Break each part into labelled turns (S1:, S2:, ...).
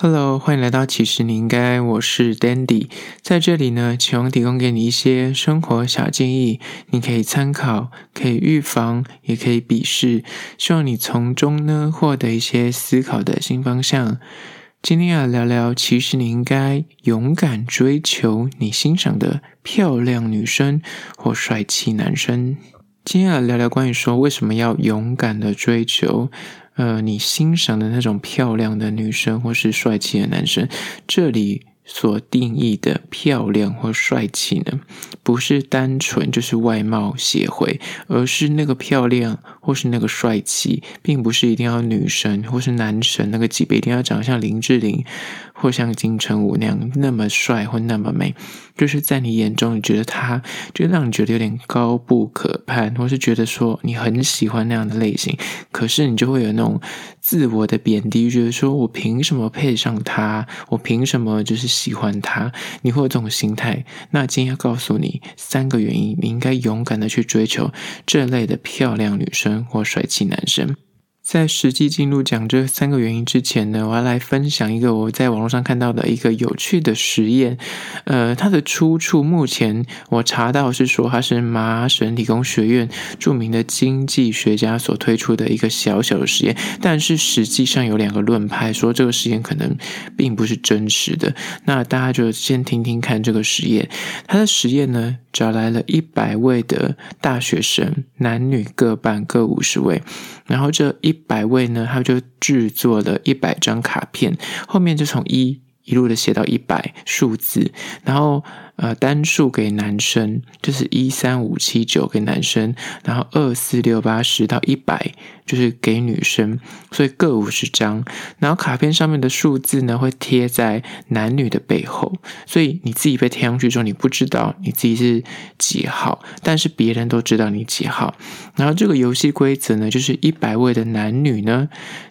S1: Hello，欢迎来到其实你应该，我是 Dandy，在这里呢，希望提供给你一些生活小建议，你可以参考，可以预防，也可以鄙视，希望你从中呢获得一些思考的新方向。今天要聊聊，其实你应该勇敢追求你欣赏的漂亮女生或帅气男生。今天要聊聊关于说为什么要勇敢的追求。呃，你欣赏的那种漂亮的女生或是帅气的男生，这里所定义的漂亮或帅气呢，不是单纯就是外貌协会，而是那个漂亮或是那个帅气，并不是一定要女神或是男神那个级别，一定要长得像林志玲。或像金城武那样那么帅或那么美，就是在你眼中，你觉得他就让你觉得有点高不可攀，或是觉得说你很喜欢那样的类型，可是你就会有那种自我的贬低，觉得说我凭什么配上他？我凭什么就是喜欢他？你会有这种心态。那今天要告诉你三个原因，你应该勇敢的去追求这类的漂亮女生或帅气男生。在实际进入讲这三个原因之前呢，我要来分享一个我在网络上看到的一个有趣的实验。呃，它的出处目前我查到是说，它是麻省理工学院著名的经济学家所推出的一个小小的实验，但是实际上有两个论派说这个实验可能并不是真实的。那大家就先听听看这个实验。它的实验呢，找来了一百位的大学生，男女各半各五十位，然后这一百位呢，他就制作了一百张卡片，后面就从一一路的写到一百数字，然后。呃，单数给男生就是一三五七九给男生，然后二四六八十到一百就是给女生，所以各五十张。然后卡片上面的数字呢，会贴在男女的背后，所以你自己被贴上去之后，你不知道你自己是几号，但是别人都知道你几号。然后这个游戏规则呢，就是一百位的男女呢，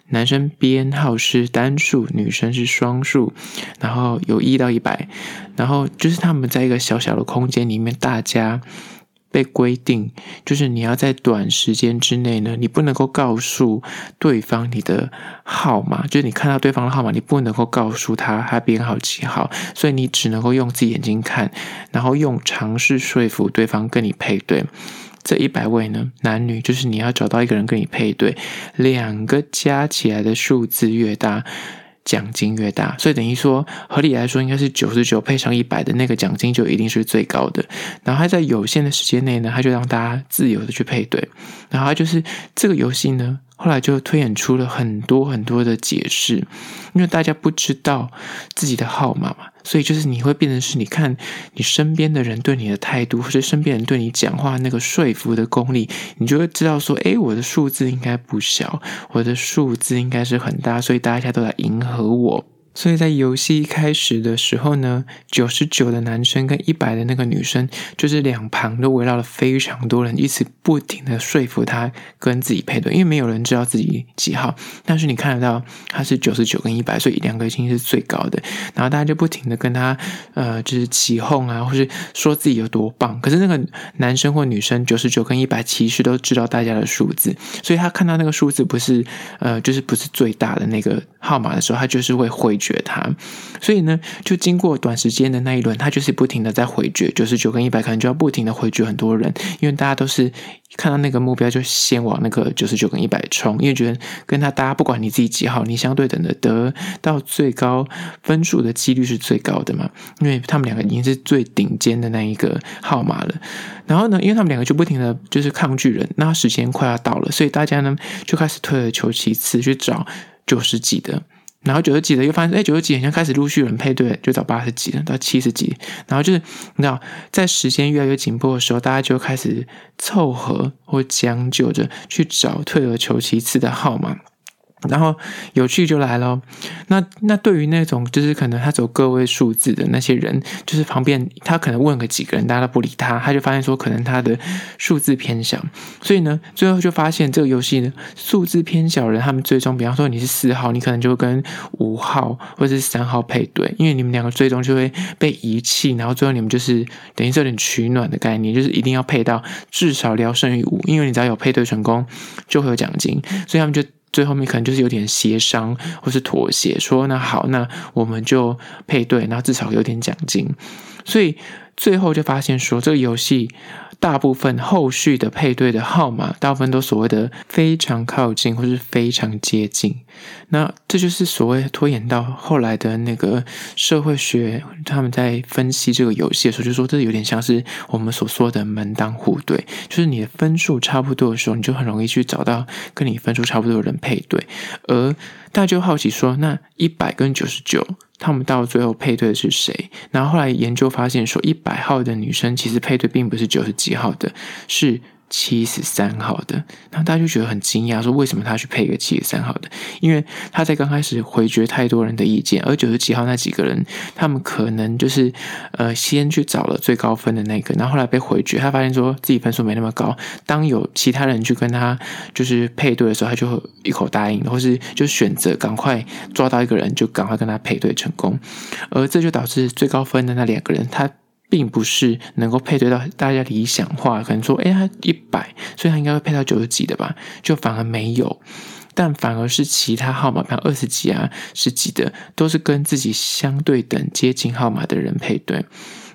S1: 男生编号是单数，女生是双数，然后有一到一百，然后就是他们在。在一个小小的空间里面，大家被规定，就是你要在短时间之内呢，你不能够告诉对方你的号码，就是你看到对方的号码，你不能够告诉他他编号几号，所以你只能够用自己眼睛看，然后用尝试说服对方跟你配对。这一百位呢，男女就是你要找到一个人跟你配对，两个加起来的数字越大。奖金越大，所以等于说，合理来说应该是九十九配上一百的那个奖金就一定是最高的。然后他在有限的时间内呢，他就让大家自由的去配对。然后他就是这个游戏呢。后来就推演出了很多很多的解释，因为大家不知道自己的号码嘛，所以就是你会变成是，你看你身边的人对你的态度，或者身边人对你讲话那个说服的功力，你就会知道说，诶，我的数字应该不小，我的数字应该是很大，所以大家都来迎合我。所以在游戏一开始的时候呢，九十九的男生跟一百的那个女生，就是两旁都围绕了非常多人，一直不停的说服他跟自己配对，因为没有人知道自己几号，但是你看得到他是九十九跟一百，所以两个已经是最高的，然后大家就不停的跟他呃，就是起哄啊，或是说自己有多棒。可是那个男生或女生九十九跟一百其实都知道大家的数字，所以他看到那个数字不是呃，就是不是最大的那个号码的时候，他就是会回。绝他，所以呢，就经过短时间的那一轮，他就是不停的在回绝，九十九跟一百，可能就要不停的回绝很多人，因为大家都是看到那个目标就先往那个九十九跟一百冲，因为觉得跟他搭，不管你自己几号，你相对等的得到最高分数的几率是最高的嘛，因为他们两个已经是最顶尖的那一个号码了。然后呢，因为他们两个就不停的就是抗拒人，那时间快要到了，所以大家呢就开始退而求其次去找九十几的。然后九十几的又发现，哎，九十几好像开始陆续有人配对，就到八十几了，到七十几。然后就是你知道，在时间越来越紧迫的时候，大家就开始凑合或将就着去找退而求其次的号码。然后有趣就来了，那那对于那种就是可能他走个位数字的那些人，就是旁边他可能问个几个人，大家都不理他，他就发现说可能他的数字偏小，所以呢，最后就发现这个游戏呢，数字偏小人，他们最终，比方说你是四号，你可能就会跟五号或者是三号配对，因为你们两个最终就会被遗弃，然后最后你们就是等于是有点取暖的概念，就是一定要配到至少聊胜于无，因为你只要有配对成功，就会有奖金，所以他们就。最后面可能就是有点协商或是妥协，说那好，那我们就配对，然后至少有点奖金。所以最后就发现说，这个游戏。大部分后续的配对的号码，大部分都所谓的非常靠近或是非常接近。那这就是所谓拖延到后来的那个社会学，他们在分析这个游戏的时候，就说这有点像是我们所说的门当户对，就是你的分数差不多的时候，你就很容易去找到跟你分数差不多的人配对。而大家就好奇说，那一百跟九十九。他们到最后配对的是谁？然后后来研究发现说，一百号的女生其实配对并不是九十几号的，是。七十三号的，然后大家就觉得很惊讶，说为什么他去配一个七十三号的？因为他在刚开始回绝太多人的意见，而九十七号那几个人，他们可能就是呃先去找了最高分的那个，然后后来被回绝，他发现说自己分数没那么高。当有其他人去跟他就是配对的时候，他就一口答应，或是就选择赶快抓到一个人，就赶快跟他配对成功，而这就导致最高分的那两个人他。并不是能够配对到大家理想化，可能说，哎，他一百，所以他应该会配到九十几的吧，就反而没有，但反而是其他号码，比如二十几啊、十几的，都是跟自己相对等接近号码的人配对。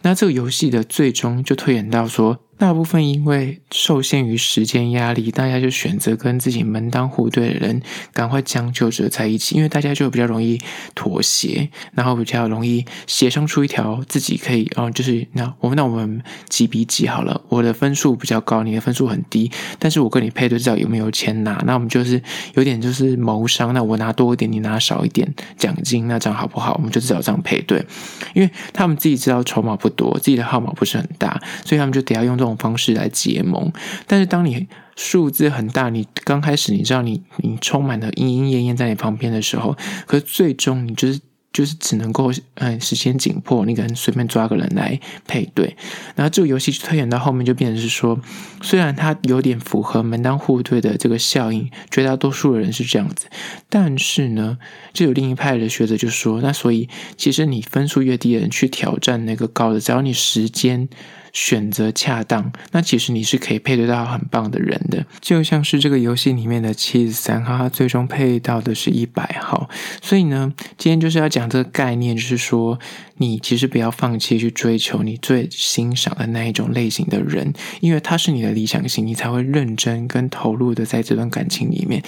S1: 那这个游戏的最终就推演到说。大部分因为受限于时间压力，大家就选择跟自己门当户对的人赶快将就着在一起，因为大家就比较容易妥协，然后比较容易协商出一条自己可以，哦，就是那我们那我们几比几好了，我的分数比较高，你的分数很低，但是我跟你配对，知道有没有钱拿？那我们就是有点就是谋商，那我拿多一点，你拿少一点奖金，那这样好不好？我们就至少这样配对，因为他们自己知道筹码不多，自己的号码不是很大，所以他们就得要用这种。方式来结盟，但是当你数字很大，你刚开始你知道你你充满了莺莺燕燕在你旁边的时候，可是最终你就是。就是只能够，嗯，时间紧迫，你可能随便抓个人来配对，然后这个游戏推演到后面就变成是说，虽然它有点符合门当户对的这个效应，绝大多数的人是这样子，但是呢，就有另一派的学者就说，那所以其实你分数越低的人去挑战那个高的，只要你时间选择恰当，那其实你是可以配对到很棒的人的，就像是这个游戏里面的七十三号，他最终配到的是一百号，所以呢，今天就是要讲。这个概念就是说，你其实不要放弃去追求你最欣赏的那一种类型的人，因为他是你的理想型，你才会认真跟投入的在这段感情里面。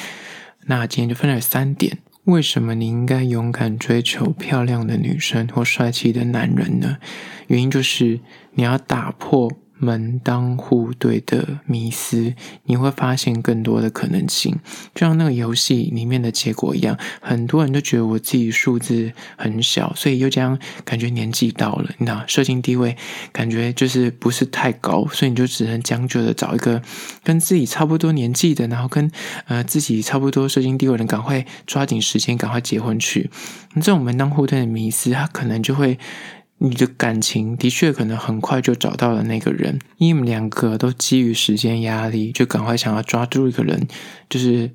S1: 那今天就分了三点，为什么你应该勇敢追求漂亮的女生或帅气的男人呢？原因就是你要打破。门当户对的迷思，你会发现更多的可能性。就像那个游戏里面的结果一样，很多人都觉得我自己数字很小，所以又这样感觉年纪到了，你知道，社经地位感觉就是不是太高，所以你就只能将就的找一个跟自己差不多年纪的，然后跟呃自己差不多社经地位的人，赶快抓紧时间，赶快结婚去。这种门当户对的迷思，他可能就会。你的感情的确可能很快就找到了那个人，因为你们两个都基于时间压力，就赶快想要抓住一个人，就是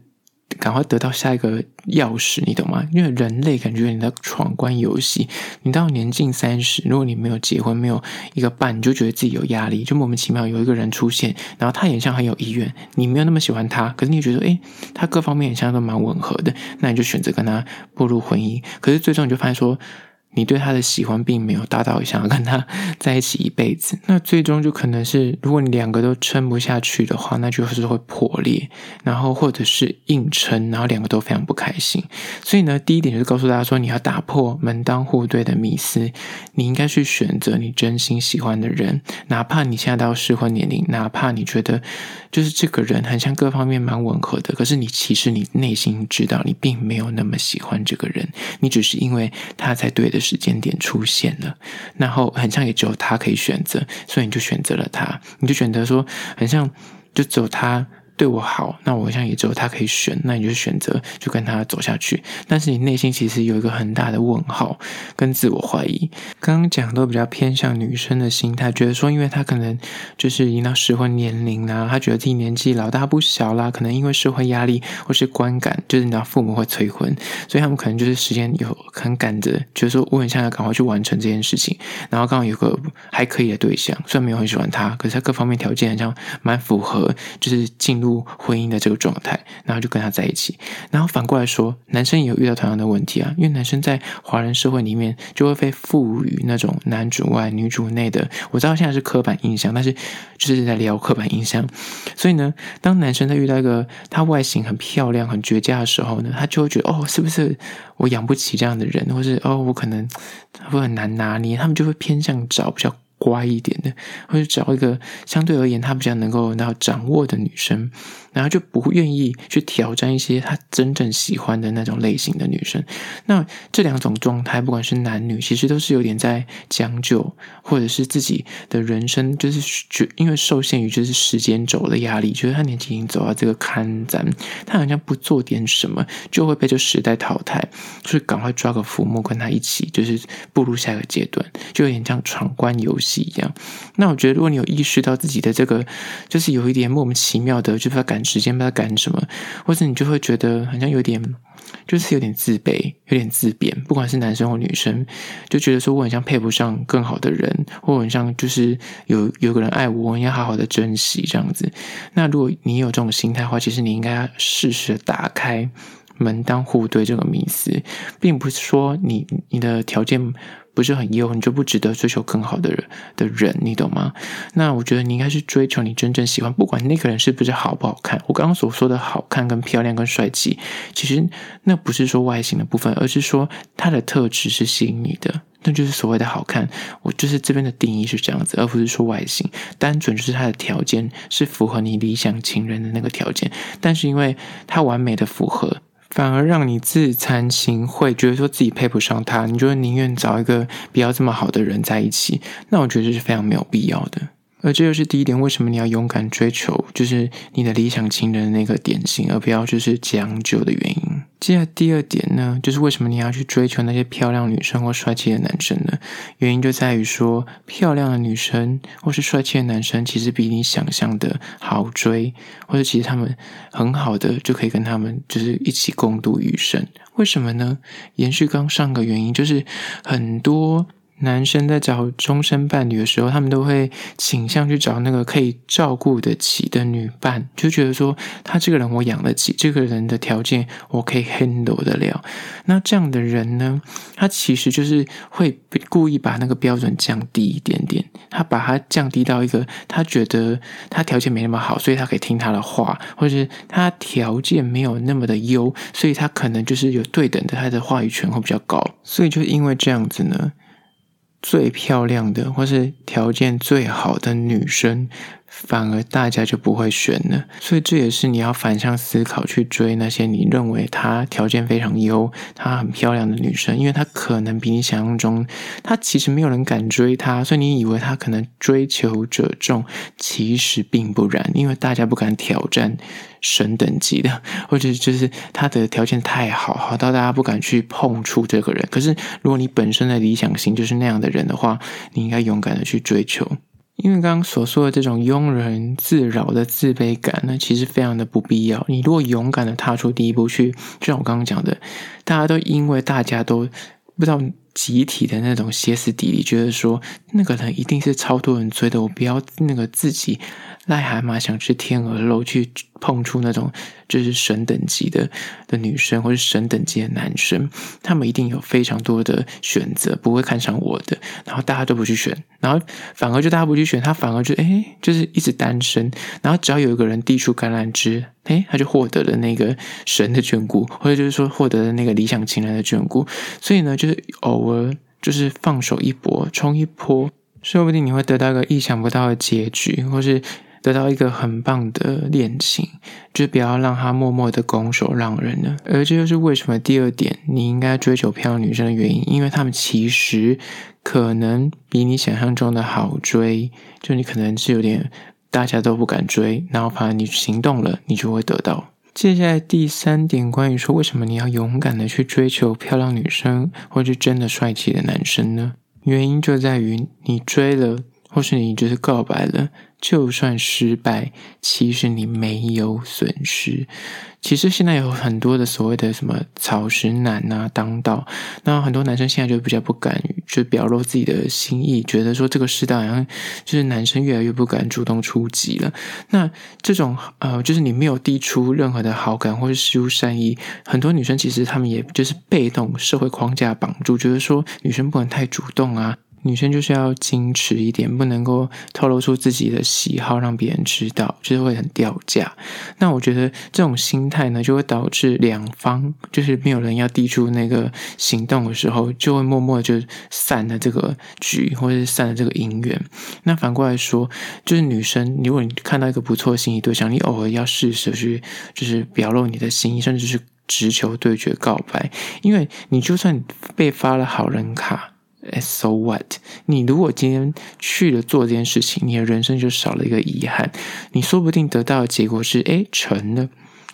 S1: 赶快得到下一个钥匙，你懂吗？因为人类感觉你的闯关游戏，你到年近三十，如果你没有结婚，没有一个伴，你就觉得自己有压力，就莫名其妙有一个人出现，然后他也像很有意愿，你没有那么喜欢他，可是你觉得，诶，他各方面也像都蛮吻合的，那你就选择跟他步入婚姻，可是最终你就发现说。你对他的喜欢并没有达到想要跟他在一起一辈子，那最终就可能是，如果你两个都撑不下去的话，那就是会破裂，然后或者是硬撑，然后两个都非常不开心。所以呢，第一点就是告诉大家说，你要打破门当户对的迷思，你应该去选择你真心喜欢的人，哪怕你现在到适婚年龄，哪怕你觉得就是这个人很像各方面蛮吻合的，可是你其实你内心知道你并没有那么喜欢这个人，你只是因为他才对的。时间点出现了，然后很像也只有他可以选择，所以你就选择了他，你就选择说很像就只有他。对我好，那我好像也只有他可以选，那你就选择就跟他走下去。但是你内心其实有一个很大的问号跟自我怀疑。刚刚讲都比较偏向女生的心态，觉得说，因为他可能就是已经到适婚年龄啦，他觉得自己年纪老大不小啦，可能因为社会压力或是观感，就是你知道父母会催婚，所以他们可能就是时间有很赶着，觉得说我很想要赶快去完成这件事情。然后刚好有个还可以的对象，虽然没有很喜欢他，可是他各方面条件好像蛮符合，就是进入。婚姻的这个状态，然后就跟他在一起。然后反过来说，男生也有遇到同样的问题啊，因为男生在华人社会里面就会被赋予那种男主外女主内的，我知道现在是刻板印象，但是就是在聊刻板印象。所以呢，当男生在遇到一个他外形很漂亮、很绝佳的时候呢，他就会觉得哦，是不是我养不起这样的人，或是哦，我可能会很难拿捏，他们就会偏向找比较。乖一点的，或者找一个相对而言他比较能够然后掌握的女生，然后就不愿意去挑战一些他真正喜欢的那种类型的女生。那这两种状态，不管是男女，其实都是有点在将就，或者是自己的人生就是觉因为受限于就是时间轴的压力，觉得他年纪已经走到这个坎站，他好像不做点什么就会被这时代淘汰，就是赶快抓个浮木跟他一起，就是步入下一个阶段，就有点像闯关游戏。一样，那我觉得，如果你有意识到自己的这个，就是有一点莫名其妙的，就不知道赶时间，不知道赶什么，或者你就会觉得好像有点，就是有点自卑，有点自贬，不管是男生或女生，就觉得说我很像配不上更好的人，或很像就是有有个人爱我，我应该好好的珍惜这样子。那如果你有这种心态的话，其实你应该要适时的打开门当户对这个迷思，并不是说你你的条件。不是很优，你就不值得追求更好的人的人，你懂吗？那我觉得你应该是追求你真正喜欢，不管那个人是不是好不好看。我刚刚所说的好看、跟漂亮、跟帅气，其实那不是说外形的部分，而是说他的特质是吸引你的，那就是所谓的好看。我就是这边的定义是这样子，而不是说外形，单纯就是他的条件是符合你理想情人的那个条件，但是因为他完美的符合。反而让你自惭形秽，觉得说自己配不上他，你就会宁愿找一个比较这么好的人在一起。那我觉得这是非常没有必要的。而这就是第一点，为什么你要勇敢追求，就是你的理想情人那个典型，而不要就是将就的原因。接下来第二点呢，就是为什么你要去追求那些漂亮女生或帅气的男生呢？原因就在于说，漂亮的女生或是帅气的男生，其实比你想象的好追，或者其实他们很好的就可以跟他们就是一起共度余生。为什么呢？延续刚上个原因，就是很多。男生在找终身伴侣的时候，他们都会倾向去找那个可以照顾得起的女伴，就觉得说他这个人我养得起，这个人的条件我可以 handle 得了。那这样的人呢，他其实就是会故意把那个标准降低一点点，他把它降低到一个他觉得他条件没那么好，所以他可以听他的话，或者是他条件没有那么的优，所以他可能就是有对等的，他的话语权会比较高。所以就因为这样子呢。最漂亮的，或是条件最好的女生，反而大家就不会选了，所以这也是你要反向思考去追那些你认为她条件非常优、她很漂亮的女生，因为她可能比你想象中，她其实没有人敢追她，所以你以为她可能追求者众，其实并不然，因为大家不敢挑战神等级的，或者就是她的条件太好，好到大家不敢去碰触这个人。可是如果你本身的理想型就是那样的人的话，你应该勇敢的去追求。因为刚刚所说的这种庸人自扰的自卑感呢，其实非常的不必要。你如果勇敢的踏出第一步去，就像我刚刚讲的，大家都因为大家都不知道集体的那种歇斯底里，觉得说那个人一定是超多人追的，我不要那个自己癞蛤蟆想吃天鹅肉去。碰触那种就是神等级的的女生，或是神等级的男生，他们一定有非常多的选择，不会看上我的，然后大家都不去选，然后反而就大家不去选，他反而就诶，就是一直单身，然后只要有一个人递出橄榄枝，诶，他就获得了那个神的眷顾，或者就是说获得了那个理想情人的眷顾，所以呢，就是偶尔就是放手一搏，冲一波，说不定你会得到一个意想不到的结局，或是。得到一个很棒的恋情，就不要让他默默的拱手让人了。而这就是为什么第二点你应该追求漂亮女生的原因，因为他们其实可能比你想象中的好追。就你可能是有点大家都不敢追，然后反而你行动了，你就会得到。接下来第三点，关于说为什么你要勇敢的去追求漂亮女生，或是真的帅气的男生呢？原因就在于你追了。或是你就是告白了，就算失败，其实你没有损失。其实现在有很多的所谓的什么草食男啊当道，那很多男生现在就比较不敢就表露自己的心意，觉得说这个时代好像就是男生越来越不敢主动出击了。那这种呃，就是你没有递出任何的好感或是释出善意，很多女生其实她们也就是被动社会框架绑住，觉得说女生不能太主动啊。女生就是要矜持一点，不能够透露出自己的喜好，让别人知道，就是会很掉价。那我觉得这种心态呢，就会导致两方就是没有人要递出那个行动的时候，就会默默就散了这个局，或者是散了这个姻缘。那反过来说，就是女生，如果你看到一个不错的心仪对象，你偶尔要试着去，就是表露你的心意，甚至是直球对决告白，因为你就算被发了好人卡。So what？你如果今天去了做这件事情，你的人生就少了一个遗憾。你说不定得到的结果是，诶，成了。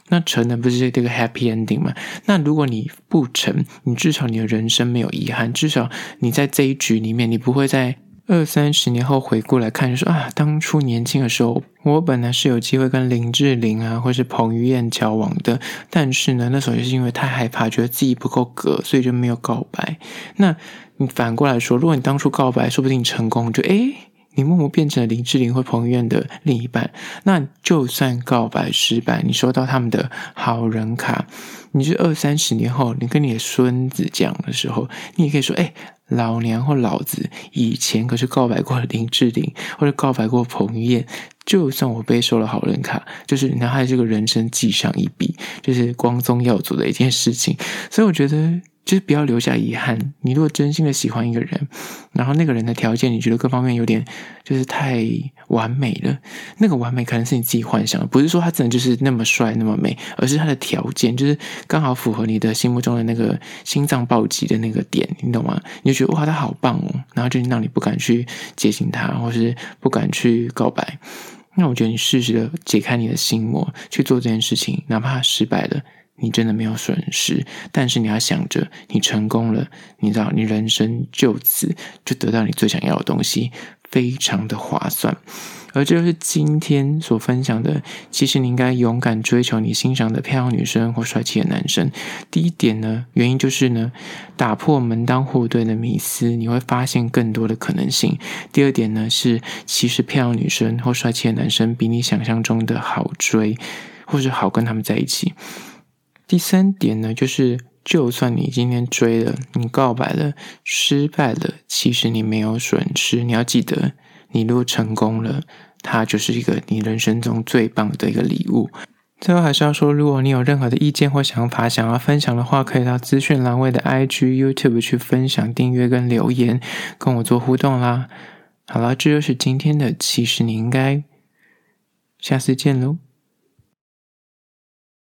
S1: 那成了不是这个 happy ending 吗？那如果你不成，你至少你的人生没有遗憾，至少你在这一局里面，你不会在二三十年后回过来看，说啊，当初年轻的时候，我本来是有机会跟林志玲啊，或是彭于晏交往的，但是呢，那时候就是因为太害怕，觉得自己不够格，所以就没有告白。那你反过来说，如果你当初告白，说不定成功，就诶，你默默变成了林志玲或彭于晏的另一半。那就算告白失败，你收到他们的好人卡，你是二三十年后，你跟你的孙子讲的时候，你也可以说，诶，老娘或老子以前可是告白过林志玲，或者告白过彭于晏。就算我被收了好人卡，就是拿他这个人生记上一笔，就是光宗耀祖的一件事情。所以我觉得。就是不要留下遗憾。你如果真心的喜欢一个人，然后那个人的条件你觉得各方面有点就是太完美了，那个完美可能是你自己幻想，不是说他真的就是那么帅那么美，而是他的条件就是刚好符合你的心目中的那个心脏暴击的那个点，你懂吗？你就觉得哇，他好棒哦，然后就让你不敢去接近他，或是不敢去告白。那我觉得你适时的解开你的心魔去做这件事情，哪怕失败了。你真的没有损失，但是你要想着，你成功了，你知道，你人生就此就得到你最想要的东西，非常的划算。而这就是今天所分享的，其实你应该勇敢追求你欣赏的漂亮女生或帅气的男生。第一点呢，原因就是呢，打破门当户对的迷思，你会发现更多的可能性。第二点呢，是其实漂亮女生或帅气的男生比你想象中的好追，或是好跟他们在一起。第三点呢，就是就算你今天追了，你告白了，失败了，其实你没有损失。你要记得，你如果成功了，它就是一个你人生中最棒的一个礼物。最后还是要说，如果你有任何的意见或想法想要分享的话，可以到资讯栏位的 IG、YouTube 去分享、订阅跟留言，跟我做互动啦。好了，这就是今天的，其实你应该下次见喽。